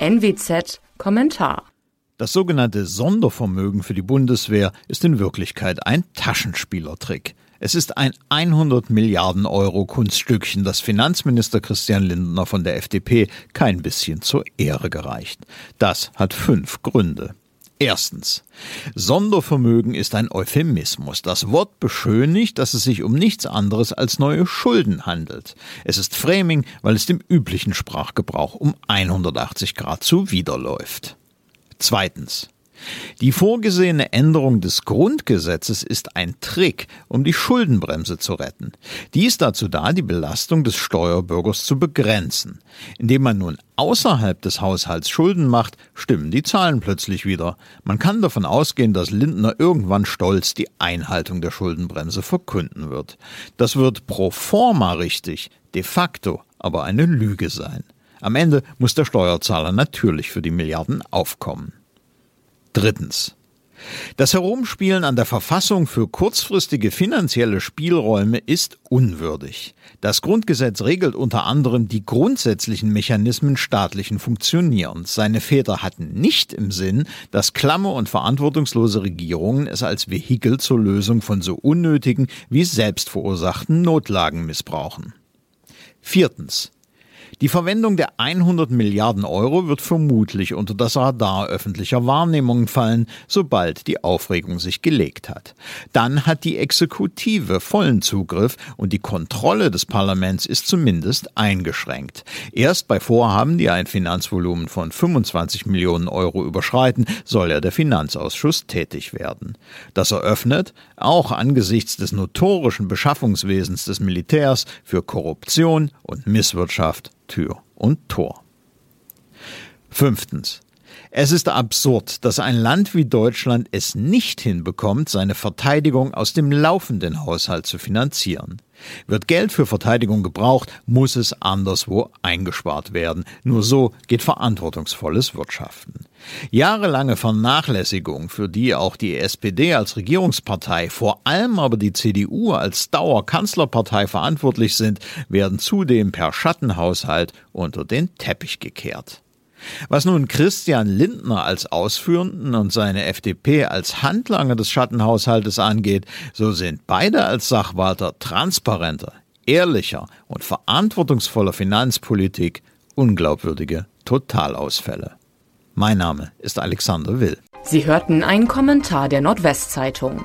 NWZ Kommentar das sogenannte Sondervermögen für die Bundeswehr ist in Wirklichkeit ein Taschenspielertrick. Es ist ein 100 Milliarden Euro Kunststückchen, das Finanzminister Christian Lindner von der FDP kein bisschen zur Ehre gereicht. Das hat fünf Gründe. Erstens. Sondervermögen ist ein Euphemismus. Das Wort beschönigt, dass es sich um nichts anderes als neue Schulden handelt. Es ist Framing, weil es dem üblichen Sprachgebrauch um 180 Grad zuwiderläuft. Zweitens. Die vorgesehene Änderung des Grundgesetzes ist ein Trick, um die Schuldenbremse zu retten. Die ist dazu da, die Belastung des Steuerbürgers zu begrenzen. Indem man nun außerhalb des Haushalts Schulden macht, stimmen die Zahlen plötzlich wieder. Man kann davon ausgehen, dass Lindner irgendwann stolz die Einhaltung der Schuldenbremse verkünden wird. Das wird pro forma richtig, de facto aber eine Lüge sein. Am Ende muss der Steuerzahler natürlich für die Milliarden aufkommen. Drittens. Das Herumspielen an der Verfassung für kurzfristige finanzielle Spielräume ist unwürdig. Das Grundgesetz regelt unter anderem die grundsätzlichen Mechanismen staatlichen Funktionierens. Seine Väter hatten nicht im Sinn, dass klamme und verantwortungslose Regierungen es als Vehikel zur Lösung von so unnötigen wie selbstverursachten Notlagen missbrauchen. Viertens. Die Verwendung der 100 Milliarden Euro wird vermutlich unter das Radar öffentlicher Wahrnehmung fallen, sobald die Aufregung sich gelegt hat. Dann hat die Exekutive vollen Zugriff und die Kontrolle des Parlaments ist zumindest eingeschränkt. Erst bei Vorhaben, die ein Finanzvolumen von 25 Millionen Euro überschreiten, soll ja der Finanzausschuss tätig werden. Das eröffnet, auch angesichts des notorischen Beschaffungswesens des Militärs, für Korruption und Misswirtschaft Tür und Tor. Fünftens. Es ist absurd, dass ein Land wie Deutschland es nicht hinbekommt, seine Verteidigung aus dem laufenden Haushalt zu finanzieren. Wird Geld für Verteidigung gebraucht, muss es anderswo eingespart werden. Nur so geht verantwortungsvolles Wirtschaften. Jahrelange Vernachlässigung, für die auch die SPD als Regierungspartei, vor allem aber die CDU als Dauerkanzlerpartei verantwortlich sind, werden zudem per Schattenhaushalt unter den Teppich gekehrt. Was nun Christian Lindner als Ausführenden und seine FDP als Handlanger des Schattenhaushaltes angeht, so sind beide als Sachwalter transparenter, ehrlicher und verantwortungsvoller Finanzpolitik unglaubwürdige Totalausfälle. Mein Name ist Alexander Will. Sie hörten einen Kommentar der Nordwestzeitung.